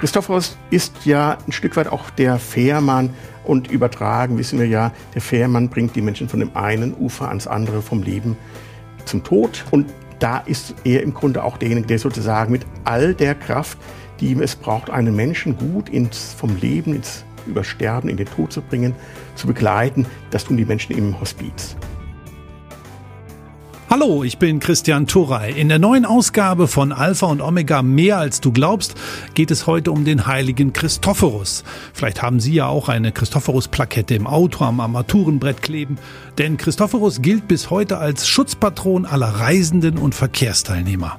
Christophorus ist ja ein Stück weit auch der Fährmann und übertragen wissen wir ja, der Fährmann bringt die Menschen von dem einen Ufer ans andere, vom Leben zum Tod. Und da ist er im Grunde auch derjenige, der sozusagen mit all der Kraft, die es braucht, einen Menschen gut ins, vom Leben ins Übersterben, in den Tod zu bringen, zu begleiten, das tun die Menschen im Hospiz. Hallo, ich bin Christian Turrey. In der neuen Ausgabe von Alpha und Omega Mehr als du glaubst geht es heute um den heiligen Christophorus. Vielleicht haben Sie ja auch eine Christophorus-Plakette im Auto am Armaturenbrett kleben, denn Christophorus gilt bis heute als Schutzpatron aller Reisenden und Verkehrsteilnehmer.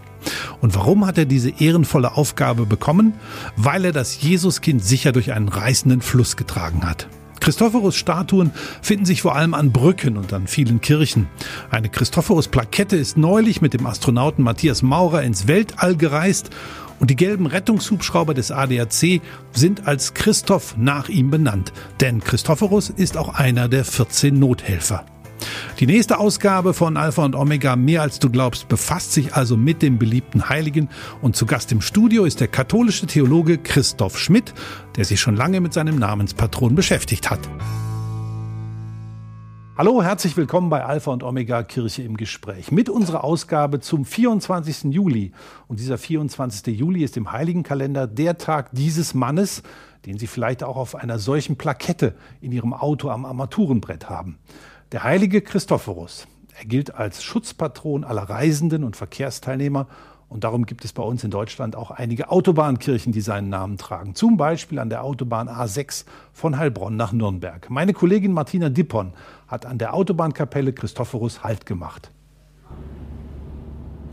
Und warum hat er diese ehrenvolle Aufgabe bekommen? Weil er das Jesuskind sicher durch einen reißenden Fluss getragen hat. Christophorus-Statuen finden sich vor allem an Brücken und an vielen Kirchen. Eine Christophorus-Plakette ist neulich mit dem Astronauten Matthias Maurer ins Weltall gereist und die gelben Rettungshubschrauber des ADAC sind als Christoph nach ihm benannt, denn Christophorus ist auch einer der 14 Nothelfer. Die nächste Ausgabe von Alpha und Omega Mehr als du glaubst befasst sich also mit dem beliebten Heiligen und zu Gast im Studio ist der katholische Theologe Christoph Schmidt, der sich schon lange mit seinem Namenspatron beschäftigt hat. Hallo, herzlich willkommen bei Alpha und Omega Kirche im Gespräch mit unserer Ausgabe zum 24. Juli. Und dieser 24. Juli ist im Heiligenkalender der Tag dieses Mannes, den Sie vielleicht auch auf einer solchen Plakette in Ihrem Auto am Armaturenbrett haben. Der heilige Christophorus. Er gilt als Schutzpatron aller Reisenden und Verkehrsteilnehmer und darum gibt es bei uns in Deutschland auch einige Autobahnkirchen, die seinen Namen tragen. Zum Beispiel an der Autobahn A6 von Heilbronn nach Nürnberg. Meine Kollegin Martina Dippon hat an der Autobahnkapelle Christophorus Halt gemacht.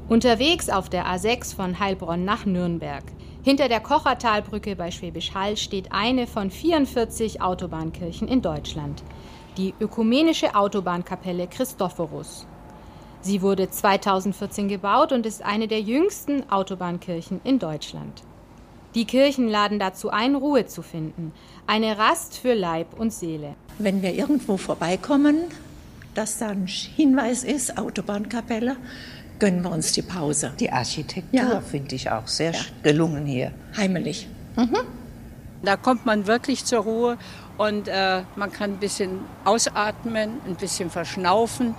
Unterwegs auf der A6 von Heilbronn nach Nürnberg. Hinter der Kochertalbrücke bei Schwäbisch Hall steht eine von 44 Autobahnkirchen in Deutschland die Ökumenische Autobahnkapelle Christophorus. Sie wurde 2014 gebaut und ist eine der jüngsten Autobahnkirchen in Deutschland. Die Kirchen laden dazu ein, Ruhe zu finden, eine Rast für Leib und Seele. Wenn wir irgendwo vorbeikommen, dass da ein Hinweis ist, Autobahnkapelle, gönnen wir uns die Pause. Die Architektur ja. finde ich auch sehr ja. gelungen hier. Heimelig. Mhm. Da kommt man wirklich zur Ruhe und äh, man kann ein bisschen ausatmen, ein bisschen verschnaufen.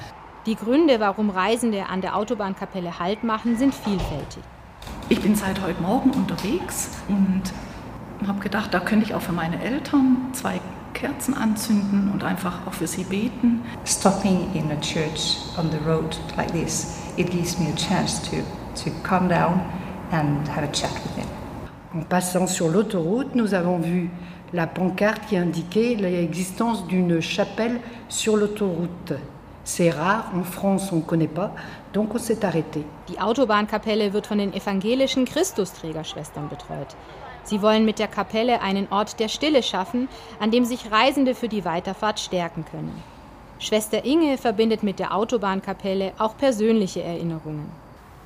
Die Gründe, warum Reisende an der Autobahnkapelle Halt machen, sind vielfältig. Ich bin seit heute Morgen unterwegs und habe gedacht, da könnte ich auch für meine Eltern zwei Kerzen anzünden und einfach auch für sie beten. Stopping in a church on the road like this, it gives me a chance to, to calm down and have a chat with them. En passant sur l'autoroute, nous avons vu la pancarte qui indiquait l'existence d'une chapelle sur l'autoroute. C'est rare, en France on ne connaît pas, donc on s'est arrêté. Die Autobahnkapelle wird von den evangelischen Christusträgerschwestern betreut. Sie wollen mit der Kapelle einen Ort der Stille schaffen, an dem sich Reisende für die Weiterfahrt stärken können. Schwester Inge verbindet mit der Autobahnkapelle auch persönliche Erinnerungen.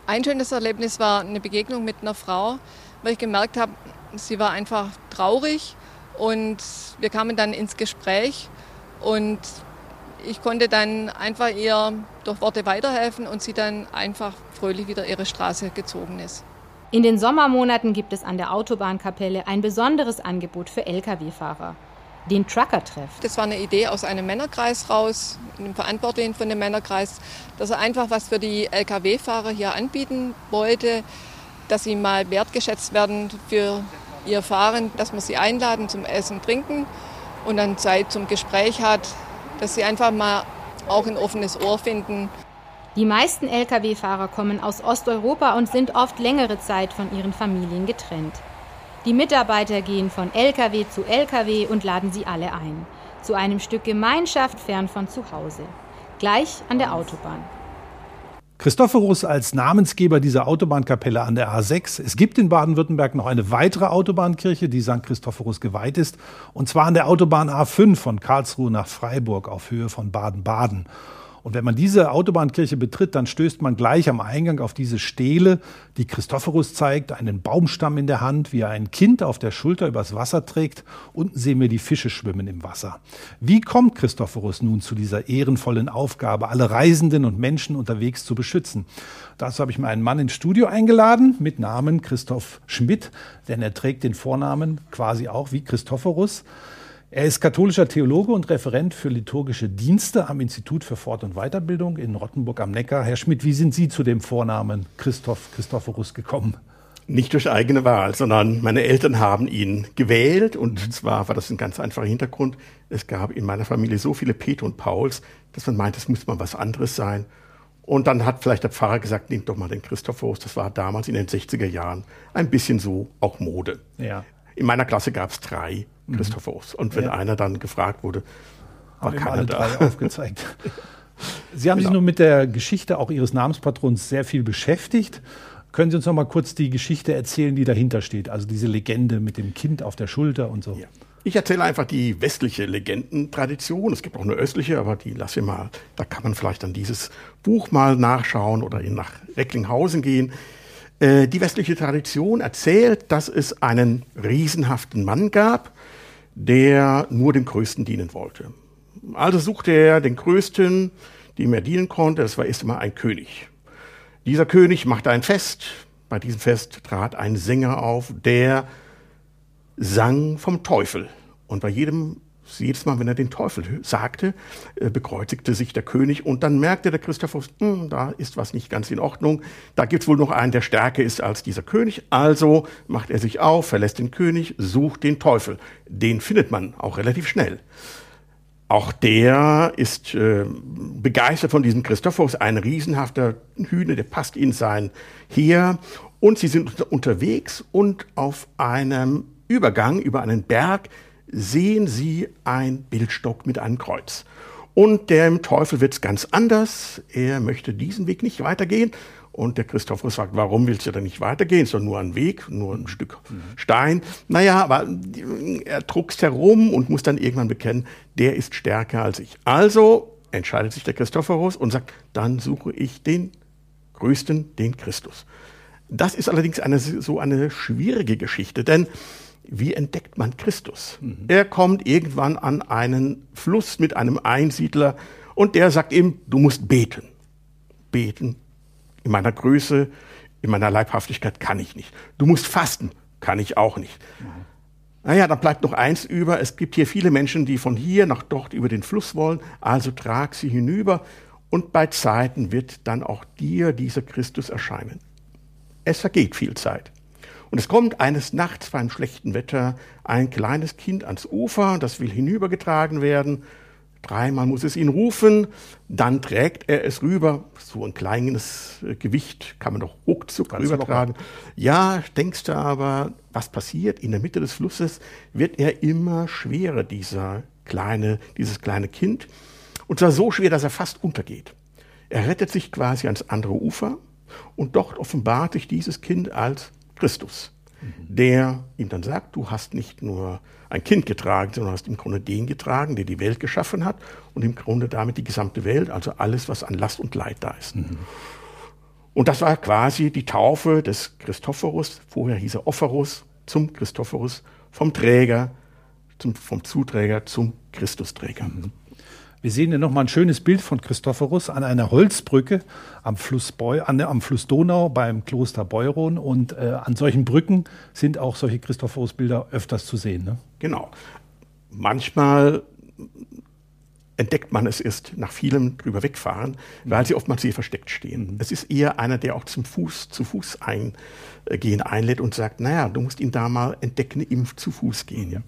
Ein schönes Erlebnis war eine Begegnung mit einer Frau, weil ich gemerkt habe, sie war einfach traurig und wir kamen dann ins Gespräch und ich konnte dann einfach ihr durch Worte weiterhelfen und sie dann einfach fröhlich wieder ihre Straße gezogen ist. In den Sommermonaten gibt es an der Autobahnkapelle ein besonderes Angebot für Lkw-Fahrer. Den Trucker-Treff. Das war eine Idee aus einem Männerkreis raus, einem Verantwortlichen von dem Männerkreis, dass er einfach was für die Lkw-Fahrer hier anbieten wollte, dass sie mal wertgeschätzt werden für ihr Fahren, dass wir sie einladen zum Essen, Trinken und dann Zeit zum Gespräch hat, dass sie einfach mal auch ein offenes Ohr finden. Die meisten Lkw-Fahrer kommen aus Osteuropa und sind oft längere Zeit von ihren Familien getrennt. Die Mitarbeiter gehen von Lkw zu Lkw und laden sie alle ein. Zu einem Stück Gemeinschaft fern von zu Hause. Gleich an der Autobahn. Christophorus als Namensgeber dieser Autobahnkapelle an der A6. Es gibt in Baden-Württemberg noch eine weitere Autobahnkirche, die St. Christophorus geweiht ist, und zwar an der Autobahn A5 von Karlsruhe nach Freiburg auf Höhe von Baden-Baden. Und wenn man diese Autobahnkirche betritt, dann stößt man gleich am Eingang auf diese Stele, die Christophorus zeigt, einen Baumstamm in der Hand, wie er ein Kind auf der Schulter übers Wasser trägt. Unten sehen wir die Fische schwimmen im Wasser. Wie kommt Christophorus nun zu dieser ehrenvollen Aufgabe, alle Reisenden und Menschen unterwegs zu beschützen? Dazu habe ich mir einen Mann ins Studio eingeladen mit Namen Christoph Schmidt, denn er trägt den Vornamen quasi auch wie Christophorus. Er ist katholischer Theologe und Referent für liturgische Dienste am Institut für Fort- und Weiterbildung in Rottenburg am Neckar. Herr Schmidt, wie sind Sie zu dem Vornamen Christoph Christophorus gekommen? Nicht durch eigene Wahl, sondern meine Eltern haben ihn gewählt und zwar war das ein ganz einfacher Hintergrund. Es gab in meiner Familie so viele Peter und Pauls, dass man meint, es muss mal was anderes sein. Und dann hat vielleicht der Pfarrer gesagt, nehmt doch mal den Christophorus. Das war damals in den 60er Jahren ein bisschen so auch Mode. Ja. In meiner Klasse gab es drei mhm. Christophorus. Und wenn ja. einer dann gefragt wurde, war haben keiner alle da. drei aufgezeigt. Sie haben genau. sich nun mit der Geschichte auch Ihres Namenspatrons sehr viel beschäftigt. Können Sie uns noch mal kurz die Geschichte erzählen, die dahinter steht? Also diese Legende mit dem Kind auf der Schulter und so. Ja. Ich erzähle einfach die westliche Legendentradition. Es gibt auch eine östliche, aber die lasse ich mal. Da kann man vielleicht dann dieses Buch mal nachschauen oder nach Recklinghausen gehen. Äh, die westliche Tradition erzählt, dass es einen riesenhaften Mann gab, der nur dem Größten dienen wollte. Also suchte er den Größten, dem er dienen konnte. Das war erst einmal ein König. Dieser König machte ein Fest. Bei diesem Fest trat ein Sänger auf, der sang vom Teufel. Und bei jedem, jedes Mal, wenn er den Teufel sagte, äh, bekreuzigte sich der König und dann merkte der Christophorus, hm, da ist was nicht ganz in Ordnung. Da gibt es wohl noch einen, der stärker ist als dieser König. Also macht er sich auf, verlässt den König, sucht den Teufel. Den findet man auch relativ schnell. Auch der ist äh, begeistert von diesem Christophorus, ein riesenhafter Hühner, der passt in sein Heer. Und sie sind unterwegs und auf einem Übergang über einen Berg sehen sie ein Bildstock mit einem Kreuz. Und dem Teufel wird es ganz anders. Er möchte diesen Weg nicht weitergehen. Und der Christophorus sagt, warum willst du denn nicht weitergehen? Ist doch nur ein Weg, nur ein Stück mhm. Stein. Naja, aber er druckst herum und muss dann irgendwann bekennen, der ist stärker als ich. Also entscheidet sich der Christophorus und sagt, dann suche ich den Größten, den Christus. Das ist allerdings eine, so eine schwierige Geschichte, denn wie entdeckt man Christus? Mhm. Er kommt irgendwann an einen Fluss mit einem Einsiedler und der sagt ihm, du musst beten. Beten. In meiner Größe, in meiner Leibhaftigkeit kann ich nicht. Du musst fasten. Kann ich auch nicht. Mhm. Naja, dann bleibt noch eins über. Es gibt hier viele Menschen, die von hier nach dort über den Fluss wollen. Also trag sie hinüber und bei Zeiten wird dann auch dir dieser Christus erscheinen. Es vergeht viel Zeit. Und es kommt eines Nachts bei einem schlechten Wetter ein kleines Kind ans Ufer, das will hinübergetragen werden. Dreimal muss es ihn rufen, dann trägt er es rüber. So ein kleines äh, Gewicht kann man doch ruckzuck Ganz rübertragen. Locker. Ja, denkst du aber, was passiert? In der Mitte des Flusses wird er immer schwerer, dieser kleine, dieses kleine Kind. Und zwar so schwer, dass er fast untergeht. Er rettet sich quasi ans andere Ufer und dort offenbart sich dieses Kind als Christus, der ihm dann sagt, du hast nicht nur ein Kind getragen, sondern hast im Grunde den getragen, der die Welt geschaffen hat und im Grunde damit die gesamte Welt, also alles, was an Last und Leid da ist. Mhm. Und das war quasi die Taufe des Christophorus, vorher hieß er Opherus, zum Christophorus, vom Träger, zum, vom Zuträger zum Christusträger. Mhm. Wir sehen hier nochmal ein schönes Bild von Christophorus an einer Holzbrücke am Fluss, Beu, an, am Fluss Donau beim Kloster Beuron. Und äh, an solchen Brücken sind auch solche Christophorus-Bilder öfters zu sehen. Ne? Genau. Manchmal entdeckt man es erst nach vielem drüber wegfahren, mhm. weil sie oftmals hier versteckt stehen. Mhm. Es ist eher einer, der auch zum Fuß, zu Fuß eingehen einlädt und sagt, naja, du musst ihn da mal entdecken, im zu Fuß gehen. Ja.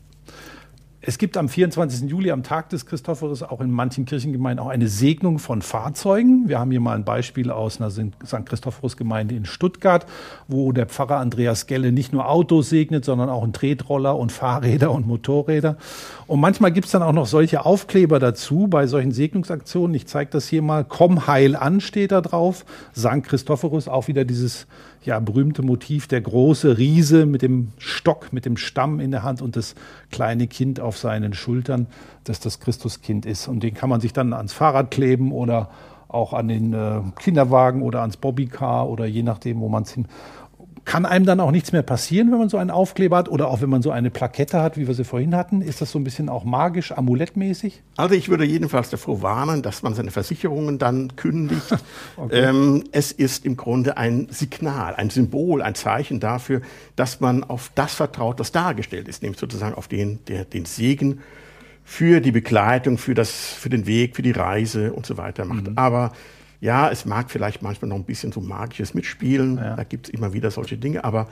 Es gibt am 24. Juli, am Tag des Christophorus, auch in manchen Kirchengemeinden auch eine Segnung von Fahrzeugen. Wir haben hier mal ein Beispiel aus einer St. Christophorus-Gemeinde in Stuttgart, wo der Pfarrer Andreas Gelle nicht nur Autos segnet, sondern auch einen Tretroller und Fahrräder und Motorräder. Und manchmal gibt es dann auch noch solche Aufkleber dazu bei solchen Segnungsaktionen. Ich zeige das hier mal. Komm heil an steht da drauf. St. Christophorus, auch wieder dieses ja berühmte Motiv der große Riese mit dem Stock, mit dem Stamm in der Hand und das kleine Kind auf seinen Schultern, das das Christuskind ist. Und den kann man sich dann ans Fahrrad kleben oder auch an den äh, Kinderwagen oder ans Bobbycar oder je nachdem, wo man es hin kann einem dann auch nichts mehr passieren, wenn man so einen Aufkleber hat oder auch wenn man so eine Plakette hat, wie wir sie vorhin hatten? Ist das so ein bisschen auch magisch, amulettmäßig? Also ich würde jedenfalls davor warnen, dass man seine Versicherungen dann kündigt. okay. ähm, es ist im Grunde ein Signal, ein Symbol, ein Zeichen dafür, dass man auf das vertraut, was dargestellt ist, nämlich sozusagen auf den, der, den Segen für die Begleitung, für, das, für den Weg, für die Reise und so weiter macht. Mhm. Aber ja, es mag vielleicht manchmal noch ein bisschen so magisches Mitspielen, ja. da gibt es immer wieder solche Dinge, aber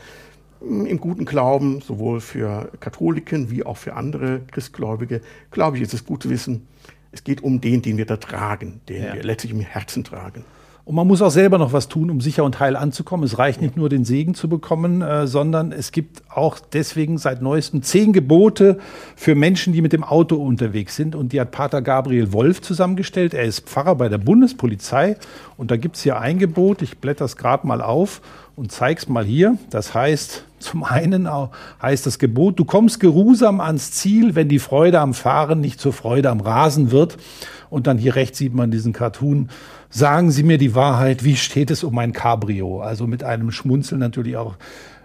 mm, im guten Glauben, sowohl für Katholiken wie auch für andere Christgläubige, glaube ich, ist es gut zu wissen, es geht um den, den wir da tragen, den ja. wir letztlich im Herzen tragen. Und man muss auch selber noch was tun, um sicher und heil anzukommen. Es reicht nicht nur, den Segen zu bekommen, äh, sondern es gibt auch deswegen seit neuestem zehn Gebote für Menschen, die mit dem Auto unterwegs sind. Und die hat Pater Gabriel Wolf zusammengestellt. Er ist Pfarrer bei der Bundespolizei. Und da gibt es hier ein Gebot. Ich blätter es gerade mal auf und zeig's mal hier. Das heißt, zum einen heißt das Gebot, du kommst geruhsam ans Ziel, wenn die Freude am Fahren nicht zur Freude am Rasen wird. Und dann hier rechts sieht man diesen Cartoon Sagen Sie mir die Wahrheit, wie steht es um mein Cabrio? Also mit einem Schmunzeln natürlich auch.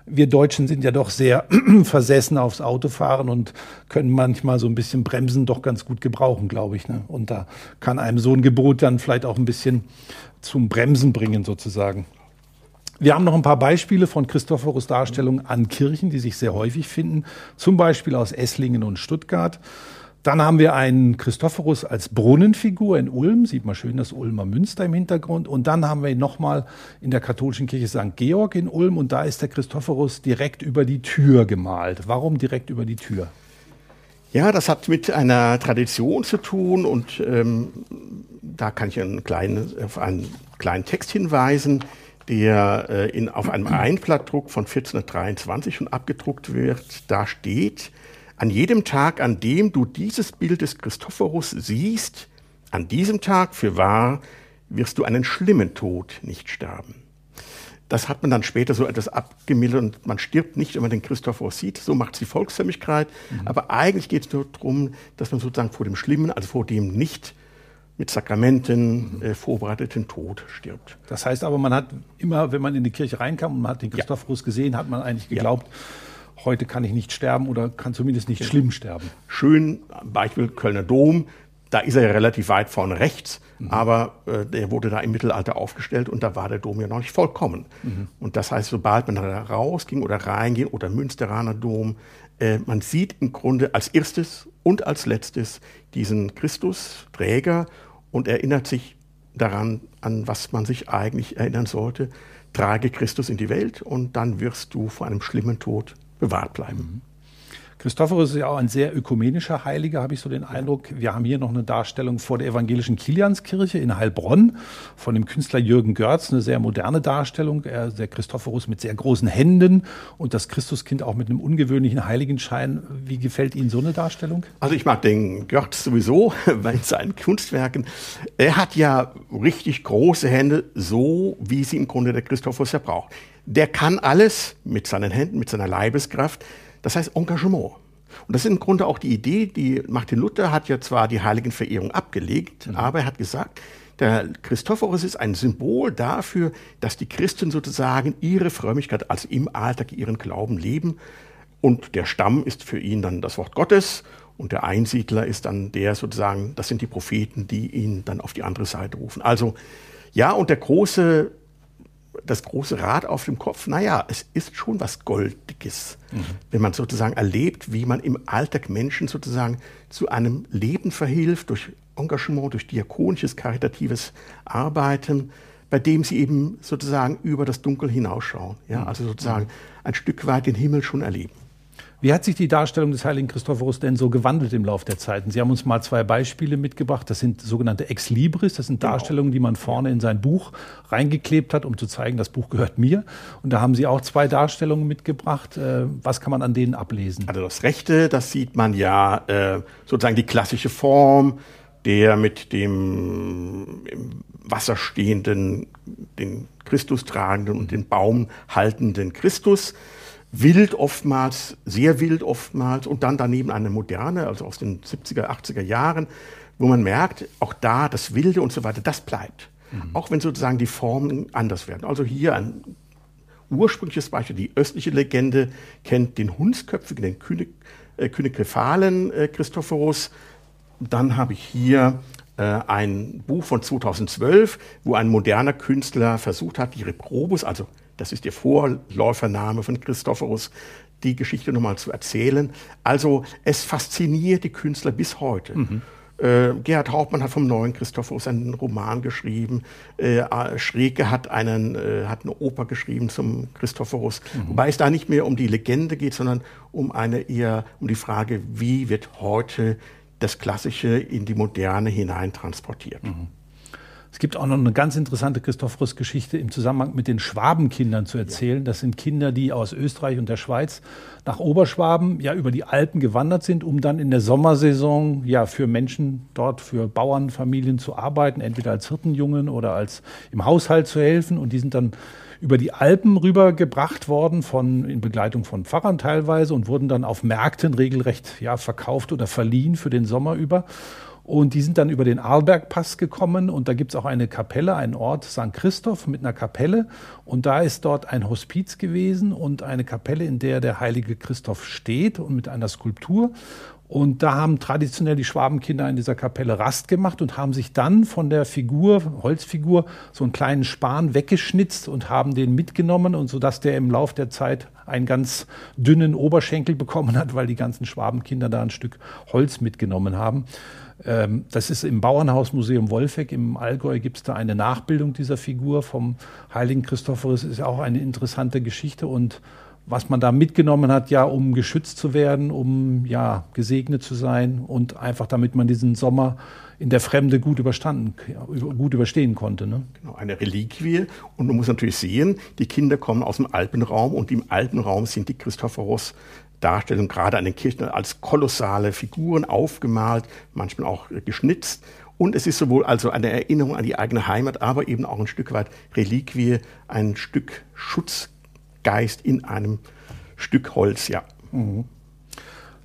Wir Deutschen sind ja doch sehr versessen aufs Autofahren und können manchmal so ein bisschen Bremsen doch ganz gut gebrauchen, glaube ich. Ne? Und da kann einem so ein Gebot dann vielleicht auch ein bisschen zum Bremsen bringen, sozusagen. Wir haben noch ein paar Beispiele von Christophorus Darstellungen an Kirchen, die sich sehr häufig finden, zum Beispiel aus Esslingen und Stuttgart. Dann haben wir einen Christophorus als Brunnenfigur in Ulm, sieht man schön das Ulmer Münster im Hintergrund. Und dann haben wir ihn nochmal in der katholischen Kirche St. Georg in Ulm und da ist der Christophorus direkt über die Tür gemalt. Warum direkt über die Tür? Ja, das hat mit einer Tradition zu tun und ähm, da kann ich einen kleinen, auf einen kleinen Text hinweisen, der äh, in, auf einem Einblattdruck von 1423 schon abgedruckt wird. Da steht, an jedem Tag, an dem du dieses Bild des Christophorus siehst, an diesem Tag für wahr wirst du einen schlimmen Tod nicht sterben. Das hat man dann später so etwas abgemildert und man stirbt nicht, wenn man den Christophorus sieht. So macht es die Volksfrömmigkeit. Mhm. Aber eigentlich geht es nur darum, dass man sozusagen vor dem Schlimmen, also vor dem nicht mit Sakramenten mhm. äh, vorbereiteten Tod stirbt. Das heißt aber, man hat immer, wenn man in die Kirche reinkam und man hat den Christophorus ja. gesehen, hat man eigentlich geglaubt, ja heute kann ich nicht sterben oder kann zumindest nicht schlimm sterben. Schön, Beispiel Kölner Dom, da ist er ja relativ weit vorne rechts, mhm. aber äh, der wurde da im Mittelalter aufgestellt und da war der Dom ja noch nicht vollkommen. Mhm. Und das heißt, sobald man da rausging oder reinging oder Münsteraner Dom, äh, man sieht im Grunde als erstes und als letztes diesen Christusträger und erinnert sich daran, an was man sich eigentlich erinnern sollte. Trage Christus in die Welt und dann wirst du vor einem schlimmen Tod bewahrt bleiben. Christophorus ist ja auch ein sehr ökumenischer Heiliger, habe ich so den Eindruck. Wir haben hier noch eine Darstellung vor der evangelischen Kilianskirche in Heilbronn von dem Künstler Jürgen Görz, eine sehr moderne Darstellung. Er, der Christophorus mit sehr großen Händen und das Christuskind auch mit einem ungewöhnlichen Heiligenschein. Wie gefällt Ihnen so eine Darstellung? Also ich mag den Görz sowieso bei seinen Kunstwerken. Er hat ja richtig große Hände, so wie sie im Grunde der Christophorus ja braucht der kann alles mit seinen Händen, mit seiner Leibeskraft. Das heißt Engagement. Und das ist im Grunde auch die Idee, die Martin Luther hat ja zwar die Heiligenverehrung abgelegt, mhm. aber er hat gesagt, der Christophorus ist ein Symbol dafür, dass die Christen sozusagen ihre Frömmigkeit als im Alltag ihren Glauben leben. Und der Stamm ist für ihn dann das Wort Gottes und der Einsiedler ist dann der sozusagen, das sind die Propheten, die ihn dann auf die andere Seite rufen. Also ja, und der große das große Rad auf dem Kopf, naja, es ist schon was Goldiges, mhm. wenn man sozusagen erlebt, wie man im Alltag Menschen sozusagen zu einem Leben verhilft, durch Engagement, durch diakonisches, karitatives Arbeiten, bei dem sie eben sozusagen über das Dunkel hinausschauen. Ja, mhm. also sozusagen ein Stück weit den Himmel schon erleben. Wie hat sich die Darstellung des heiligen Christophorus denn so gewandelt im Laufe der Zeiten? Sie haben uns mal zwei Beispiele mitgebracht. Das sind sogenannte Ex Libris. Das sind genau. Darstellungen, die man vorne in sein Buch reingeklebt hat, um zu zeigen, das Buch gehört mir. Und da haben Sie auch zwei Darstellungen mitgebracht. Äh, was kann man an denen ablesen? Also das Rechte, das sieht man ja äh, sozusagen die klassische Form der mit dem im Wasser stehenden, den Christus tragenden und den Baum haltenden Christus. Wild oftmals, sehr wild oftmals und dann daneben eine moderne, also aus den 70er, 80er Jahren, wo man merkt, auch da das Wilde und so weiter, das bleibt. Mhm. Auch wenn sozusagen die Formen anders werden. Also hier ein ursprüngliches Beispiel, die östliche Legende kennt den Hundsköpfigen, den König, äh, Königrefalen äh, Christophorus. Dann habe ich hier äh, ein Buch von 2012, wo ein moderner Künstler versucht hat, die Reprobus, also das ist der Vorläufername von Christophorus, die Geschichte nochmal zu erzählen. Also es fasziniert die Künstler bis heute. Mhm. Äh, Gerhard Hauptmann hat vom neuen Christophorus einen Roman geschrieben. Äh, Schreke hat, einen, äh, hat eine Oper geschrieben zum Christophorus. Mhm. Wobei es da nicht mehr um die Legende geht, sondern um eine eher um die Frage, wie wird heute das Klassische in die Moderne hinein transportiert. Mhm. Es gibt auch noch eine ganz interessante Christophorus-Geschichte im Zusammenhang mit den Schwabenkindern zu erzählen. Das sind Kinder, die aus Österreich und der Schweiz nach Oberschwaben ja über die Alpen gewandert sind, um dann in der Sommersaison ja für Menschen dort, für Bauernfamilien zu arbeiten, entweder als Hirtenjungen oder als im Haushalt zu helfen. Und die sind dann über die Alpen rübergebracht worden, von, in Begleitung von Pfarrern teilweise und wurden dann auf Märkten regelrecht ja, verkauft oder verliehen für den Sommer über. Und die sind dann über den Arlbergpass gekommen und da gibt es auch eine Kapelle, einen Ort, St. Christoph mit einer Kapelle. Und da ist dort ein Hospiz gewesen und eine Kapelle, in der der heilige Christoph steht und mit einer Skulptur. Und da haben traditionell die Schwabenkinder in dieser Kapelle Rast gemacht und haben sich dann von der Figur, Holzfigur, so einen kleinen Span weggeschnitzt und haben den mitgenommen und so dass der im Lauf der Zeit einen ganz dünnen Oberschenkel bekommen hat, weil die ganzen Schwabenkinder da ein Stück Holz mitgenommen haben. Ähm, das ist im Bauernhausmuseum Wolfegg im Allgäu gibt es da eine Nachbildung dieser Figur vom heiligen Christophorus. Ist auch eine interessante Geschichte und was man da mitgenommen hat, ja, um geschützt zu werden, um ja gesegnet zu sein und einfach damit man diesen Sommer in der Fremde gut überstanden, gut überstehen konnte. Ne? Genau, eine Reliquie. Und man muss natürlich sehen, die Kinder kommen aus dem Alpenraum und im Alpenraum sind die Christophoros Darstellungen gerade an den Kirchen als kolossale Figuren aufgemalt, manchmal auch geschnitzt. Und es ist sowohl also eine Erinnerung an die eigene Heimat, aber eben auch ein Stück weit Reliquie, ein Stück Schutz Geist in einem Stück Holz, ja. Mhm.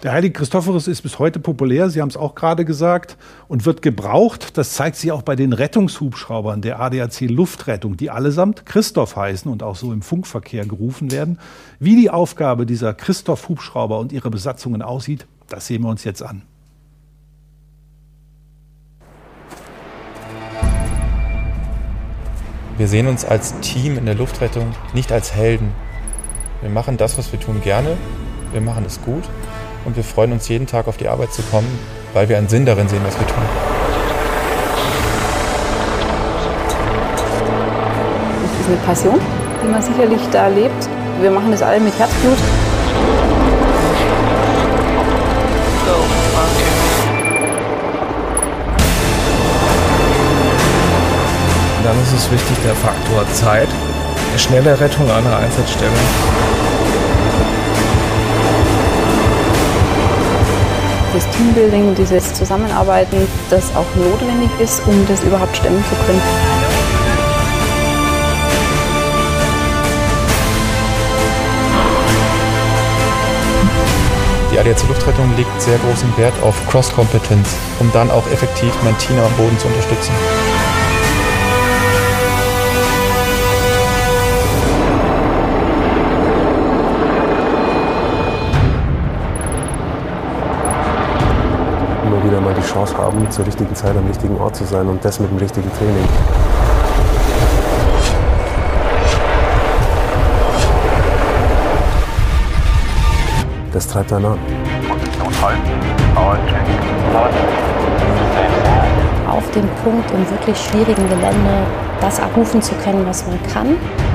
Der heilige Christophorus ist bis heute populär, Sie haben es auch gerade gesagt, und wird gebraucht. Das zeigt sich auch bei den Rettungshubschraubern der ADAC Luftrettung, die allesamt Christoph heißen und auch so im Funkverkehr gerufen werden. Wie die Aufgabe dieser Christoph-Hubschrauber und ihre Besatzungen aussieht, das sehen wir uns jetzt an. Wir sehen uns als Team in der Luftrettung nicht als Helden, wir machen das, was wir tun, gerne. Wir machen es gut. Und wir freuen uns jeden Tag auf die Arbeit zu kommen, weil wir einen Sinn darin sehen, was wir tun. Es ist eine Passion, die man sicherlich da lebt. Wir machen das alle mit Herzblut. Dann ist es wichtig der Faktor Zeit, schnelle Rettung einer Einsatzstelle. Das Teambuilding, dieses Zusammenarbeiten, das auch notwendig ist, um das überhaupt stemmen zu können. Die ADAC Luftrettung legt sehr großen Wert auf Cross-Kompetenz, um dann auch effektiv mein Team am Boden zu unterstützen. Wieder mal die Chance haben, zur richtigen Zeit am richtigen Ort zu sein und das mit dem richtigen Training. Das treibt dann an. Auf dem Punkt im wirklich schwierigen Gelände das abrufen zu können, was man kann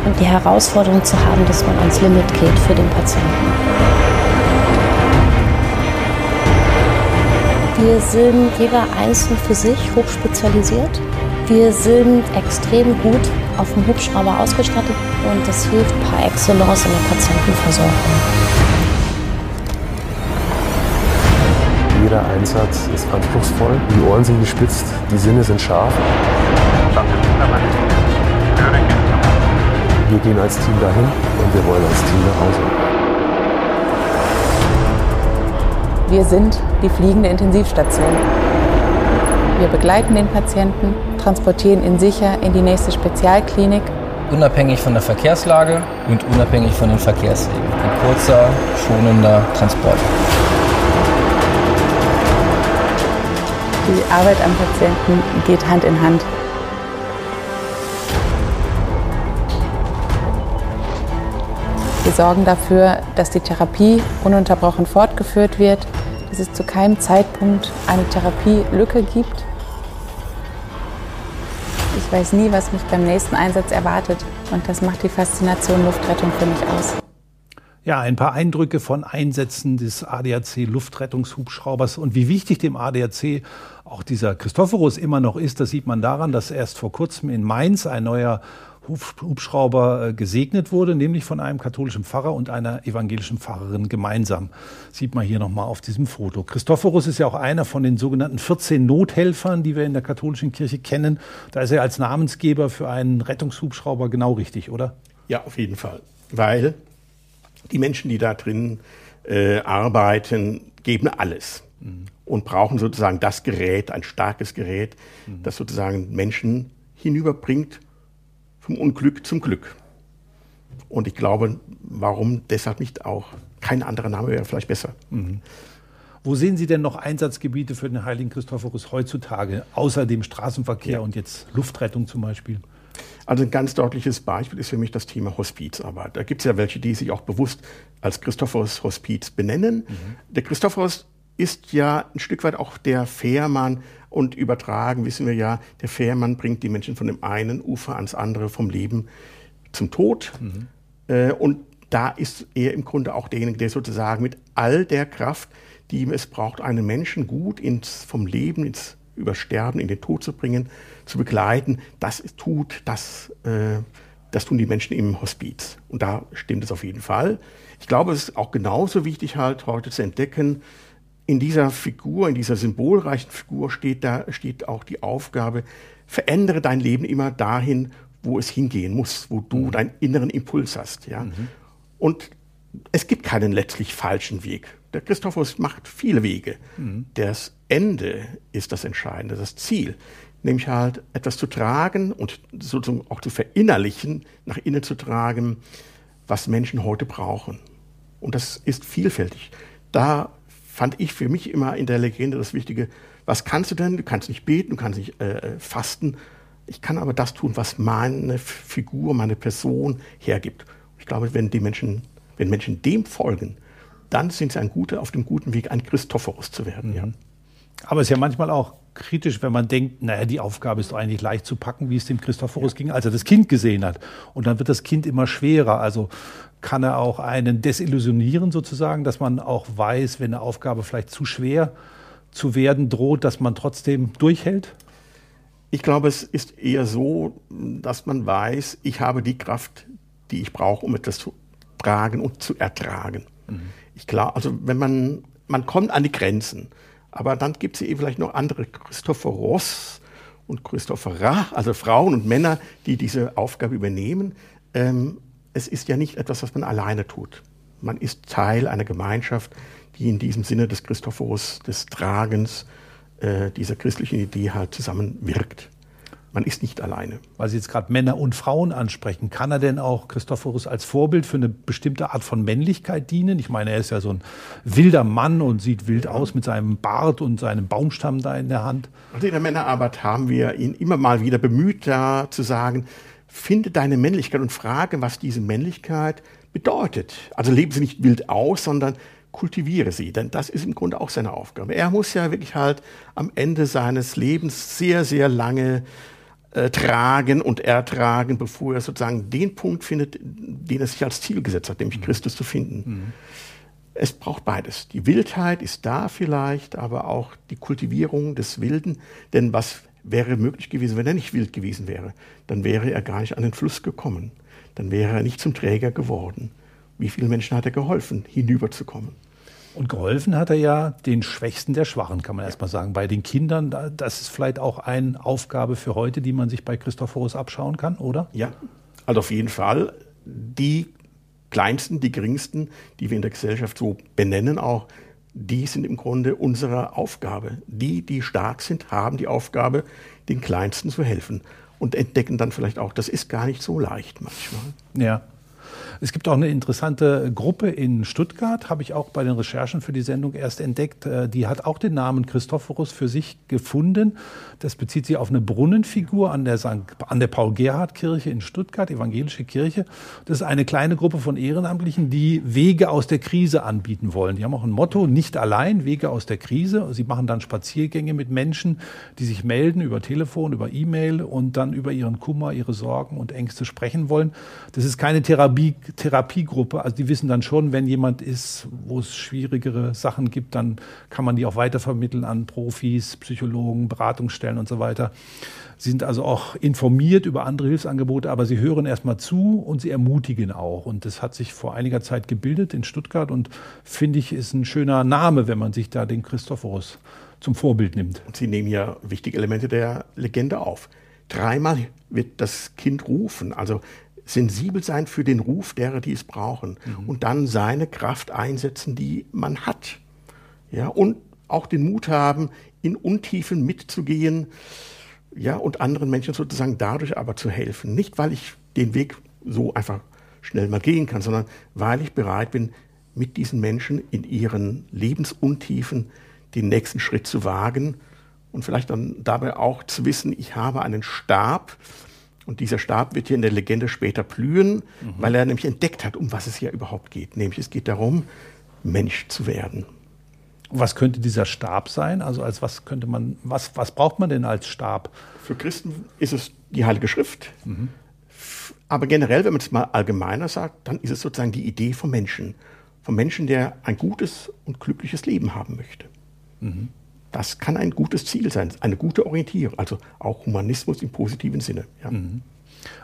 und die Herausforderung zu haben, dass man ans Limit geht für den Patienten. Wir sind jeder einzeln für sich hochspezialisiert. Wir sind extrem gut auf dem Hubschrauber ausgestattet und das hilft par excellence in der Patientenversorgung. Jeder Einsatz ist anspruchsvoll, die Ohren sind gespitzt, die Sinne sind scharf. Wir gehen als Team dahin und wir wollen als Team nach Hause. Wir sind die fliegende Intensivstation. Wir begleiten den Patienten, transportieren ihn sicher in die nächste Spezialklinik. Unabhängig von der Verkehrslage und unabhängig von den Verkehrswegen. Ein kurzer, schonender Transport. Die Arbeit am Patienten geht Hand in Hand. Wir sorgen dafür, dass die Therapie ununterbrochen fortgeführt wird, dass es zu keinem Zeitpunkt eine Therapielücke gibt. Ich weiß nie, was mich beim nächsten Einsatz erwartet und das macht die Faszination Luftrettung für mich aus. Ja, ein paar Eindrücke von Einsätzen des ADAC Luftrettungshubschraubers und wie wichtig dem ADAC auch dieser Christophorus immer noch ist, das sieht man daran, dass erst vor kurzem in Mainz ein neuer Hubschrauber äh, gesegnet wurde, nämlich von einem katholischen Pfarrer und einer evangelischen Pfarrerin gemeinsam. Sieht man hier nochmal auf diesem Foto. Christophorus ist ja auch einer von den sogenannten 14 Nothelfern, die wir in der katholischen Kirche kennen. Da ist er als Namensgeber für einen Rettungshubschrauber genau richtig, oder? Ja, auf jeden Fall. Weil die Menschen, die da drin äh, arbeiten, geben alles mhm. und brauchen sozusagen das Gerät, ein starkes Gerät, mhm. das sozusagen Menschen hinüberbringt vom Unglück zum Glück. Und ich glaube, warum deshalb nicht auch? Kein anderer Name wäre vielleicht besser. Mhm. Wo sehen Sie denn noch Einsatzgebiete für den Heiligen Christophorus heutzutage, außer dem Straßenverkehr ja. und jetzt Luftrettung zum Beispiel? Also ein ganz deutliches Beispiel ist für mich das Thema Hospizarbeit. Da gibt es ja welche, die sich auch bewusst als Christophorus Hospiz benennen. Mhm. Der Christophorus ist ja ein Stück weit auch der Fährmann und übertragen wissen wir ja, der Fährmann bringt die Menschen von dem einen Ufer ans andere, vom Leben zum Tod. Mhm. Äh, und da ist er im Grunde auch derjenige, der sozusagen mit all der Kraft, die es braucht, einen Menschen gut ins, vom Leben ins Übersterben, in den Tod zu bringen, zu begleiten, das tut, das, äh, das tun die Menschen im Hospiz. Und da stimmt es auf jeden Fall. Ich glaube, es ist auch genauso wichtig halt heute zu entdecken, in dieser Figur, in dieser symbolreichen Figur steht da, steht auch die Aufgabe, verändere dein Leben immer dahin, wo es hingehen muss, wo du mhm. deinen inneren Impuls hast, ja. Mhm. Und es gibt keinen letztlich falschen Weg. Der Christophorus macht viele Wege. Mhm. Das Ende ist das Entscheidende, das Ziel nämlich halt etwas zu tragen und sozusagen auch zu verinnerlichen, nach innen zu tragen, was Menschen heute brauchen. Und das ist vielfältig. Da fand ich für mich immer in der Legende das Wichtige, was kannst du denn? Du kannst nicht beten, du kannst nicht äh, fasten. Ich kann aber das tun, was meine Figur, meine Person hergibt. Ich glaube, wenn die Menschen, wenn Menschen dem folgen, dann sind sie ein guter, auf dem guten Weg, ein Christophorus zu werden. Mhm. Ja. Aber es ist ja manchmal auch kritisch, wenn man denkt, naja, die Aufgabe ist doch eigentlich leicht zu packen, wie es dem Christophorus ja. ging, als er das Kind gesehen hat. Und dann wird das Kind immer schwerer. Also kann er auch einen desillusionieren sozusagen, dass man auch weiß, wenn eine Aufgabe vielleicht zu schwer zu werden droht, dass man trotzdem durchhält? Ich glaube, es ist eher so, dass man weiß, ich habe die Kraft, die ich brauche, um etwas zu tragen und zu ertragen. Mhm. Ich glaube, also wenn man, man kommt an die Grenzen. Aber dann gibt es eben vielleicht noch andere Christopher Ross und Christopher Ra, also Frauen und Männer, die diese Aufgabe übernehmen. Ähm, es ist ja nicht etwas, was man alleine tut. Man ist Teil einer Gemeinschaft, die in diesem Sinne des Christophorus, des Tragens, äh, dieser christlichen Idee halt zusammenwirkt. Man ist nicht alleine. Weil Sie jetzt gerade Männer und Frauen ansprechen, kann er denn auch Christophorus als Vorbild für eine bestimmte Art von Männlichkeit dienen? Ich meine, er ist ja so ein wilder Mann und sieht wild aus mit seinem Bart und seinem Baumstamm da in der Hand. Also in der Männerarbeit haben wir ihn immer mal wieder bemüht, da zu sagen, finde deine Männlichkeit und frage, was diese Männlichkeit bedeutet. Also lebe sie nicht wild aus, sondern kultiviere sie, denn das ist im Grunde auch seine Aufgabe. Er muss ja wirklich halt am Ende seines Lebens sehr, sehr lange äh, tragen und ertragen, bevor er sozusagen den Punkt findet, den er sich als Ziel gesetzt hat, nämlich mhm. Christus zu finden. Mhm. Es braucht beides. Die Wildheit ist da vielleicht, aber auch die Kultivierung des Wilden. Denn was wäre möglich gewesen, wenn er nicht wild gewesen wäre? Dann wäre er gar nicht an den Fluss gekommen. Dann wäre er nicht zum Träger geworden. Wie vielen Menschen hat er geholfen, hinüberzukommen? Und geholfen hat er ja den Schwächsten der Schwachen, kann man erstmal sagen. Bei den Kindern, das ist vielleicht auch eine Aufgabe für heute, die man sich bei Christophorus abschauen kann, oder? Ja, also auf jeden Fall. Die Kleinsten, die Geringsten, die wir in der Gesellschaft so benennen, auch, die sind im Grunde unsere Aufgabe. Die, die stark sind, haben die Aufgabe, den Kleinsten zu helfen und entdecken dann vielleicht auch, das ist gar nicht so leicht manchmal. Ja. Es gibt auch eine interessante Gruppe in Stuttgart, habe ich auch bei den Recherchen für die Sendung erst entdeckt. Äh, die hat auch den Namen Christophorus für sich gefunden. Das bezieht sich auf eine Brunnenfigur an der, an der Paul-Gerhardt-Kirche in Stuttgart, evangelische Kirche. Das ist eine kleine Gruppe von Ehrenamtlichen, die Wege aus der Krise anbieten wollen. Die haben auch ein Motto, nicht allein, Wege aus der Krise. Sie machen dann Spaziergänge mit Menschen, die sich melden über Telefon, über E-Mail und dann über ihren Kummer, ihre Sorgen und Ängste sprechen wollen. Das ist keine Therapie, Therapiegruppe. Also die wissen dann schon, wenn jemand ist, wo es schwierigere Sachen gibt, dann kann man die auch weitervermitteln an Profis, Psychologen, Beratungsstellen und so weiter. Sie sind also auch informiert über andere Hilfsangebote, aber sie hören erstmal zu und sie ermutigen auch. Und das hat sich vor einiger Zeit gebildet in Stuttgart und finde ich, ist ein schöner Name, wenn man sich da den Christophorus zum Vorbild nimmt. Und Sie nehmen ja wichtige Elemente der Legende auf. Dreimal wird das Kind rufen. Also sensibel sein für den Ruf derer, die es brauchen mhm. und dann seine Kraft einsetzen, die man hat. Ja, und auch den Mut haben, in Untiefen mitzugehen, ja, und anderen Menschen sozusagen dadurch aber zu helfen. Nicht, weil ich den Weg so einfach schnell mal gehen kann, sondern weil ich bereit bin, mit diesen Menschen in ihren Lebensuntiefen den nächsten Schritt zu wagen und vielleicht dann dabei auch zu wissen, ich habe einen Stab, und dieser Stab wird hier in der Legende später blühen, mhm. weil er nämlich entdeckt hat, um was es hier überhaupt geht. Nämlich es geht darum, Mensch zu werden. Was könnte dieser Stab sein? Also als was könnte man, was, was braucht man denn als Stab? Für Christen ist es die Heilige Schrift. Mhm. Aber generell, wenn man es mal allgemeiner sagt, dann ist es sozusagen die Idee vom Menschen. Vom Menschen, der ein gutes und glückliches Leben haben möchte. Mhm. Das kann ein gutes Ziel sein, eine gute Orientierung, also auch Humanismus im positiven Sinne. Ja. Mhm.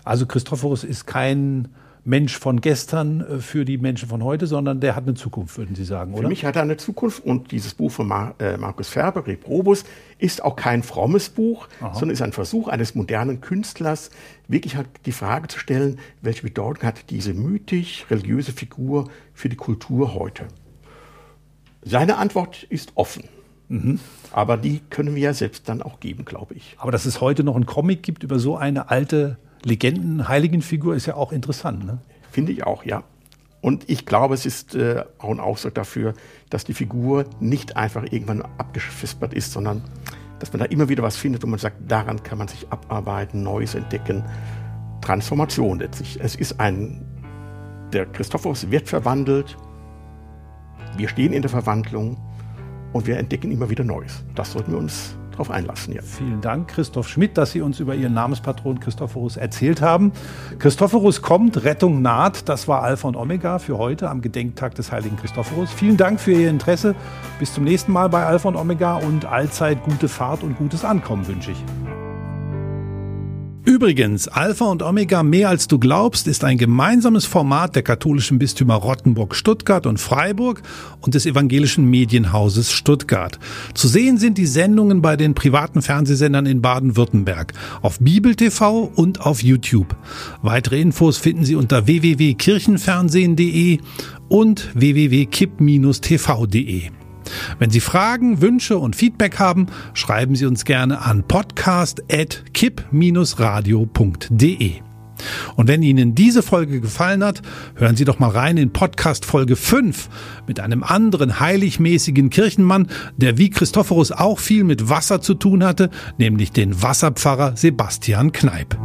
Also Christophorus ist kein Mensch von gestern äh, für die Menschen von heute, sondern der hat eine Zukunft, würden Sie sagen, oder? Für mich hat er eine Zukunft und dieses Buch von Mar äh, Markus Ferber, Reprobus, ist auch kein frommes Buch, Aha. sondern ist ein Versuch eines modernen Künstlers, wirklich halt die Frage zu stellen, welche Bedeutung hat diese mythisch religiöse Figur für die Kultur heute? Seine Antwort ist offen. Mhm. Aber die können wir ja selbst dann auch geben, glaube ich. Aber dass es heute noch einen Comic gibt über so eine alte Legenden-Heiligenfigur, ist ja auch interessant. Ne? Finde ich auch, ja. Und ich glaube, es ist äh, auch ein Ausdruck dafür, dass die Figur nicht einfach irgendwann abgefispert ist, sondern dass man da immer wieder was findet und man sagt, daran kann man sich abarbeiten, Neues entdecken. Transformation letztlich. Es ist ein, der Christophorus wird verwandelt. Wir stehen in der Verwandlung und wir entdecken immer wieder Neues. Das sollten wir uns darauf einlassen. Ja. Vielen Dank, Christoph Schmidt, dass Sie uns über Ihren Namenspatron Christophorus erzählt haben. Christophorus kommt, Rettung naht. Das war Alpha und Omega für heute am Gedenktag des heiligen Christophorus. Vielen Dank für Ihr Interesse. Bis zum nächsten Mal bei Alpha und Omega und allzeit gute Fahrt und gutes Ankommen wünsche ich. Übrigens, Alpha und Omega mehr als du glaubst ist ein gemeinsames Format der katholischen Bistümer Rottenburg, Stuttgart und Freiburg und des evangelischen Medienhauses Stuttgart. Zu sehen sind die Sendungen bei den privaten Fernsehsendern in Baden-Württemberg, auf Bibel TV und auf YouTube. Weitere Infos finden Sie unter www.kirchenfernsehen.de und www.kipp-tv.de. Wenn Sie Fragen, Wünsche und Feedback haben, schreiben Sie uns gerne an podcast.kipp-radio.de. Und wenn Ihnen diese Folge gefallen hat, hören Sie doch mal rein in Podcast Folge 5 mit einem anderen heiligmäßigen Kirchenmann, der wie Christophorus auch viel mit Wasser zu tun hatte, nämlich den Wasserpfarrer Sebastian Kneip.